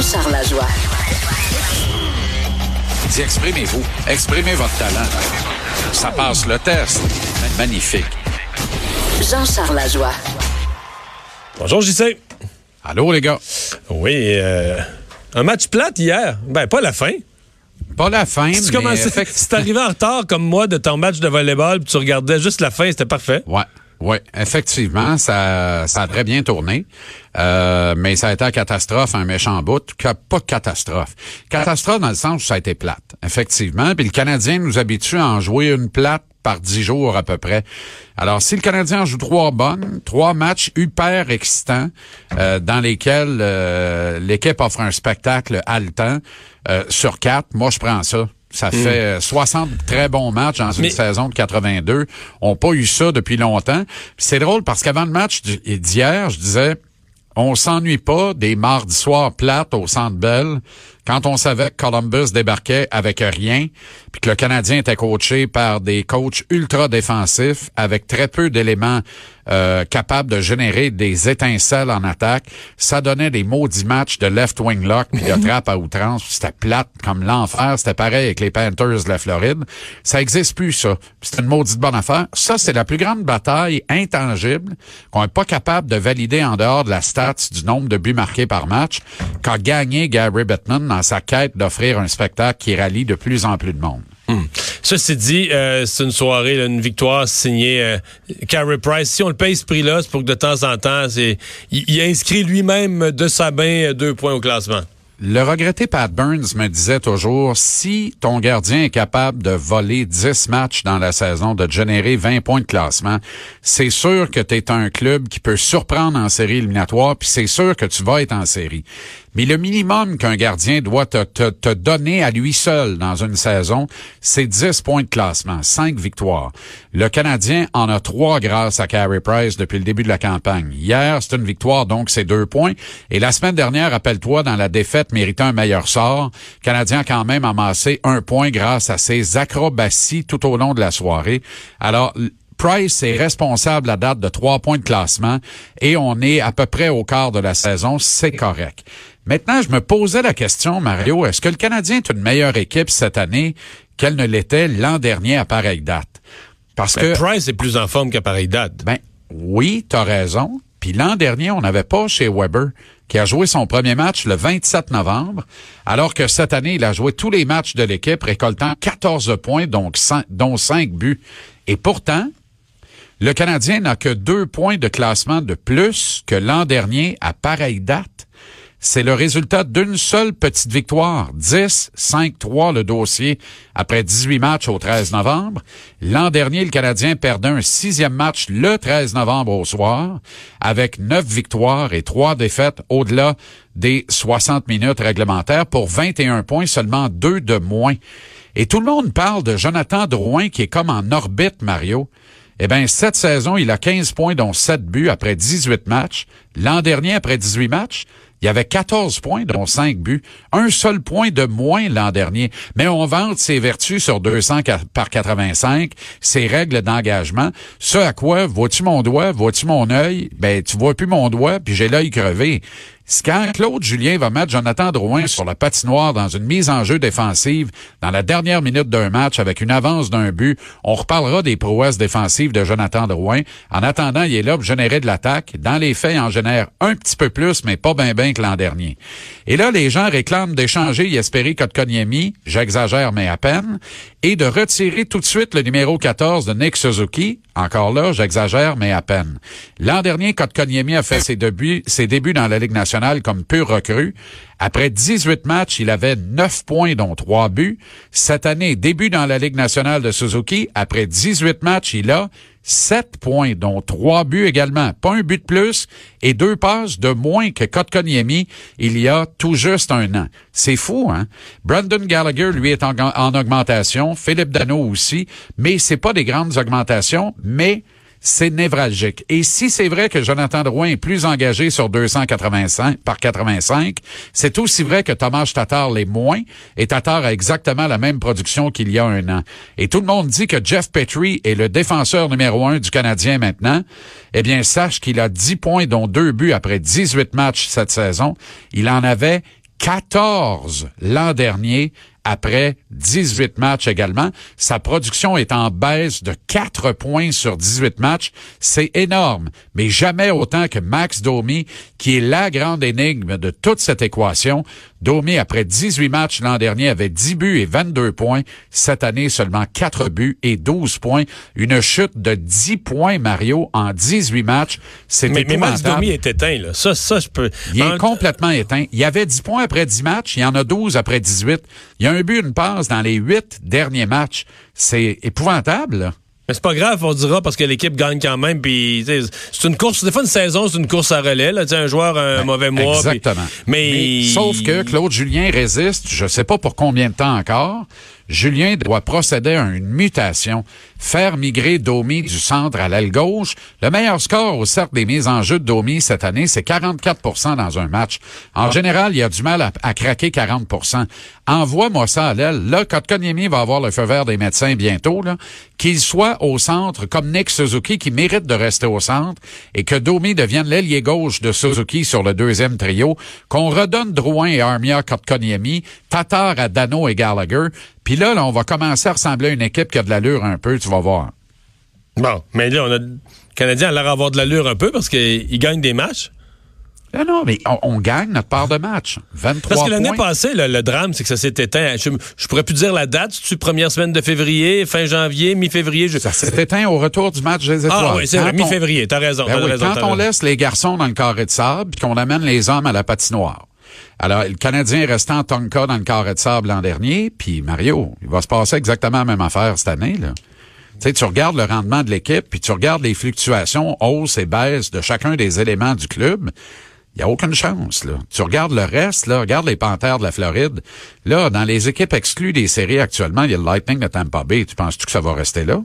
Jean-Charles Lajoie. Dis, exprimez-vous. Exprimez votre talent. Ça passe le test. Magnifique. Jean-Charles Lajoie. Bonjour JC. Allô, les gars. Oui, euh, un match plate hier. Ben, pas la fin. Pas la fin, Si tu mais si t'arrivais en retard comme moi de ton match de volleyball, puis tu regardais juste la fin, c'était parfait. Ouais. Oui, effectivement, ça, ça a très bien tourné, Euh, mais ça a été une catastrophe, un méchant bout. Pas catastrophe. Catastrophe dans le sens où ça a été plate, effectivement. Puis le Canadien nous habitue à en jouer une plate par dix jours à peu près. Alors, si le Canadien en joue trois bonnes, trois matchs hyper excitants, euh, dans lesquels euh, l'équipe offre un spectacle haletant euh, sur quatre, moi je prends ça. Ça fait euh, 60 très bons matchs dans une Mais- saison de 82. On n'a pas eu ça depuis longtemps. C'est drôle parce qu'avant le match d'hier, je disais, on s'ennuie pas des mardis soirs plates au Centre Bell quand on savait que Columbus débarquait avec rien, puis que le Canadien était coaché par des coachs ultra défensifs avec très peu d'éléments euh, capables de générer des étincelles en attaque. Ça donnait des maudits matchs de left wing lock puis de trappe à outrance. puis C'était plate comme l'enfer. C'était pareil avec les Panthers de la Floride. Ça existe plus, ça. Puis C'est une maudite bonne affaire. Ça, c'est la plus grande bataille intangible qu'on n'est pas capable de valider en dehors de la stats du nombre de buts marqués par match qu'a gagné Gary Bettman dans sa quête d'offrir un spectacle qui rallie de plus en plus de monde. Ceci dit, euh, c'est une soirée, là, une victoire signée euh, Carey Price. Si on le paye ce prix-là, c'est pour que de temps en temps, il inscrit lui-même de sa main euh, deux points au classement. Le regretté Pat Burns me disait toujours, si ton gardien est capable de voler 10 matchs dans la saison, de générer 20 points de classement, c'est sûr que tu es un club qui peut surprendre en série éliminatoire, puis c'est sûr que tu vas être en série. Mais le minimum qu'un gardien doit te, te, donner à lui seul dans une saison, c'est 10 points de classement, 5 victoires. Le Canadien en a 3 grâce à Carey Price depuis le début de la campagne. Hier, c'est une victoire, donc c'est 2 points. Et la semaine dernière, rappelle-toi, dans la défaite méritant un meilleur sort, le Canadien a quand même amassé un point grâce à ses acrobaties tout au long de la soirée. Alors, Price est responsable à date de trois points de classement et on est à peu près au quart de la saison. C'est correct. Maintenant, je me posais la question, Mario, est-ce que le Canadien est une meilleure équipe cette année qu'elle ne l'était l'an dernier à pareille date? Parce Ben, que, Price est plus en forme qu'à pareille date. ben, oui, t'as raison. Puis l'an dernier, on n'avait pas chez Weber, qui a joué son premier match le 27 novembre, alors que cette année, il a joué tous les matchs de l'équipe, récoltant 14 points, donc dont 5 buts. Et pourtant, le Canadien n'a que deux points de classement de plus que l'an dernier à pareille date. C'est le résultat d'une seule petite victoire, 10-5-3 le dossier après 18 matchs au 13 novembre. L'an dernier, le Canadien perdait un sixième match le 13 novembre au soir avec neuf victoires et trois défaites au-delà des 60 minutes réglementaires pour 21 points, seulement deux de moins. Et tout le monde parle de Jonathan Drouin qui est comme en orbite, Mario. Eh bien, cette saison, il a 15 points, dont 7 buts après 18 matchs. L'an dernier, après 18 matchs, il y avait 14 points, dont 5 buts. Un seul point de moins l'an dernier. Mais on vante ses vertus sur 200 ca- par 85, ses règles d'engagement. Ce à quoi, vois-tu mon doigt, vois-tu mon œil? Ben, tu vois plus mon doigt, puis j'ai l'œil crevé. Quand Claude Julien va mettre Jonathan Drouin sur la patinoire dans une mise en jeu défensive dans la dernière minute d'un match avec une avance d'un but, on reparlera des prouesses défensives de Jonathan Drouin. En attendant, il est là pour générer de l'attaque. Dans les faits, il en génère un petit peu plus, mais pas bien bien que l'an dernier. Et là, les gens réclament d'échanger Yesperi Kotkaniemi, j'exagère mais à peine, et de retirer tout de suite le numéro 14 de Nick Suzuki. Encore là, j'exagère mais à peine. L'an dernier, Kotkaniemi a fait ses débuts, dans la Ligue nationale comme pur recrue. Après 18 matchs, il avait 9 points, dont 3 buts. Cette année, début dans la Ligue nationale de Suzuki. Après 18 matchs, il a 7 points, dont 3 buts également. Pas un but de plus et deux passes de moins que Kotkaniemi il y a tout juste un an. C'est fou, hein? Brandon Gallagher, lui, est en, en augmentation. Philippe Dano aussi. Mais c'est pas des grandes augmentations, mais c'est névralgique. Et si c'est vrai que Jonathan Drouin est plus engagé sur 285 par 85, c'est aussi vrai que Thomas Tatar l'est moins et Tatar a exactement la même production qu'il y a un an. Et tout le monde dit que Jeff Petrie est le défenseur numéro un du Canadien maintenant. Eh bien, sache qu'il a 10 points dont deux buts après 18 matchs cette saison. Il en avait 14 l'an dernier après 18 matchs également. Sa production est en baisse de 4 points sur 18 matchs. C'est énorme, mais jamais autant que Max Domi, qui est la grande énigme de toute cette équation. Domi, après 18 matchs l'an dernier, avait 10 buts et 22 points. Cette année, seulement 4 buts et 12 points. Une chute de 10 points, Mario, en 18 matchs. C'est mais, mais Max Domi est éteint, là. Ça, ça, je peux... Il est complètement éteint. Il y avait 10 points après 10 matchs. Il y en a 12 après 18. Il y a un but, une passe dans les 8 derniers matchs. C'est épouvantable, là. Mais c'est pas grave, on dira, parce que l'équipe gagne quand même. Puis c'est une course, des fois une saison, c'est une course à relais. Là, un joueur un ben, mauvais mois. Exactement. mais... sauf que Claude Julien résiste, je sais pas pour combien de temps encore. Julien doit procéder à une mutation, faire migrer Domi du centre à l'aile gauche. Le meilleur score au cercle des mises en jeu de Domi cette année, c'est 44% dans un match. En ah. général, il y a du mal à, craquer 40% Envoie-moi ça à l'aile. Là, Kotkaniemi va avoir le feu vert des médecins bientôt, qu'il soit au centre comme Nick Suzuki, qui mérite de rester au centre, et que Domi devienne l'ailier gauche de Suzuki sur le deuxième trio, qu'on redonne Drouin et Armia Kotkaniemi, Tatar à Dano et Gallagher, puis là, là, on va commencer à ressembler à une équipe qui a de l'allure un peu, tu vas voir. Bon, mais là, on a... Le Canadien a l'air d'avoir de l'allure un peu parce qu'il gagne des matchs. Non, non, mais on, gagne notre part de match. 23 Parce que l'année passée, le, drame, c'est que ça s'est éteint. Je, je, pourrais plus dire la date. C'est-tu première semaine de février, fin janvier, mi-février? Ça s'est éteint au retour du match des ah étoiles. Ah oui, c'est mi-février. T'as raison. Ben raison quand on laisse les garçons dans le carré de sable puis qu'on amène les hommes à la patinoire. Alors, le Canadien est resté en Tonka dans le carré de sable l'an dernier, puis Mario, il va se passer exactement la même affaire cette année, là. Tu regardes le rendement de l'équipe, puis tu regardes les fluctuations, hausse et baisse de chacun des éléments du club. Il n'y a aucune chance, là. Tu regardes le reste, là, regarde les Panthères de la Floride. Là, dans les équipes exclues des séries actuellement, il y a le Lightning de Tampa Bay. Tu penses-tu que ça va rester là?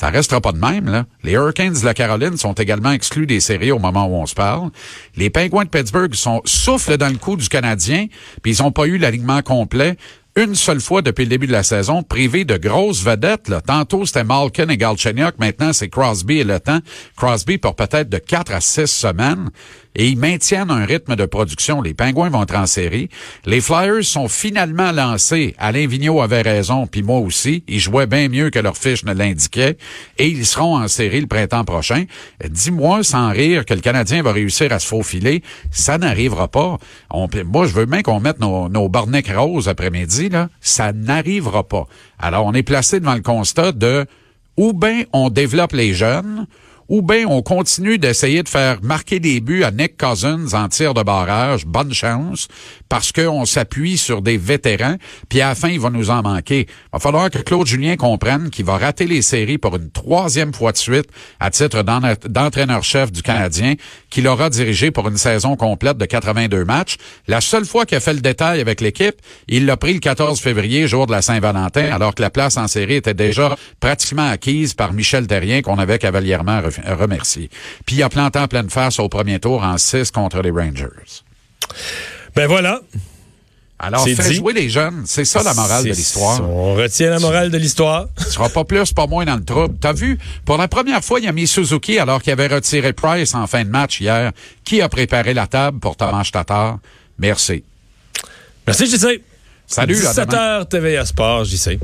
Ça restera pas de même, là. Les Hurricanes de la Caroline sont également exclus des séries au moment où on se parle. Les Penguins de Pittsburgh sont soufflent dans le coup du Canadien, puis ils ont pas eu l'alignement complet une seule fois depuis le début de la saison, privé de grosses vedettes. Là. Tantôt, c'était Malkin et Galchenyuk. Maintenant, c'est Crosby et le temps. Crosby pour peut-être de 4 à 6 semaines et ils maintiennent un rythme de production. Les Pingouins vont être en série. Les Flyers sont finalement lancés. Alain Vigneault avait raison, puis moi aussi. Ils jouaient bien mieux que leur fiche ne l'indiquait. Et ils seront en série le printemps prochain. Dis-moi sans rire que le Canadien va réussir à se faufiler. Ça n'arrivera pas. Moi, je veux bien qu'on mette nos, nos barnecs roses après-midi. Ça n'arrivera pas. Alors, on est placé devant le constat de ou bien on développe les jeunes, ou bien on continue d'essayer de faire marquer des buts à Nick Cousins en tir de barrage, bonne chance, parce qu'on s'appuie sur des vétérans, puis à la fin, il va nous en manquer. Il va falloir que Claude Julien comprenne qu'il va rater les séries pour une troisième fois de suite à titre d'entraîneur-chef du Canadien, qu'il aura dirigé pour une saison complète de 82 matchs. La seule fois qu'il a fait le détail avec l'équipe, il l'a pris le 14 février, jour de la Saint-Valentin, alors que la place en série était déjà pratiquement acquise par Michel Terrien, qu'on avait cavalièrement remercié. Puis il a planté en pleine face au premier tour en 6 contre les Rangers. Ben voilà. Alors, fais jouer les jeunes. C'est ça la morale de l'histoire. On retient la morale de l'histoire. Tu seras pas plus, pas moins dans le trouble. T'as vu, pour la première fois, il a mis Suzuki alors qu'il avait retiré Price en fin de match hier. Qui a préparé la table pour Thomas Tatar? Merci. Merci, JC. Salut. 17h TVA Sport, JC.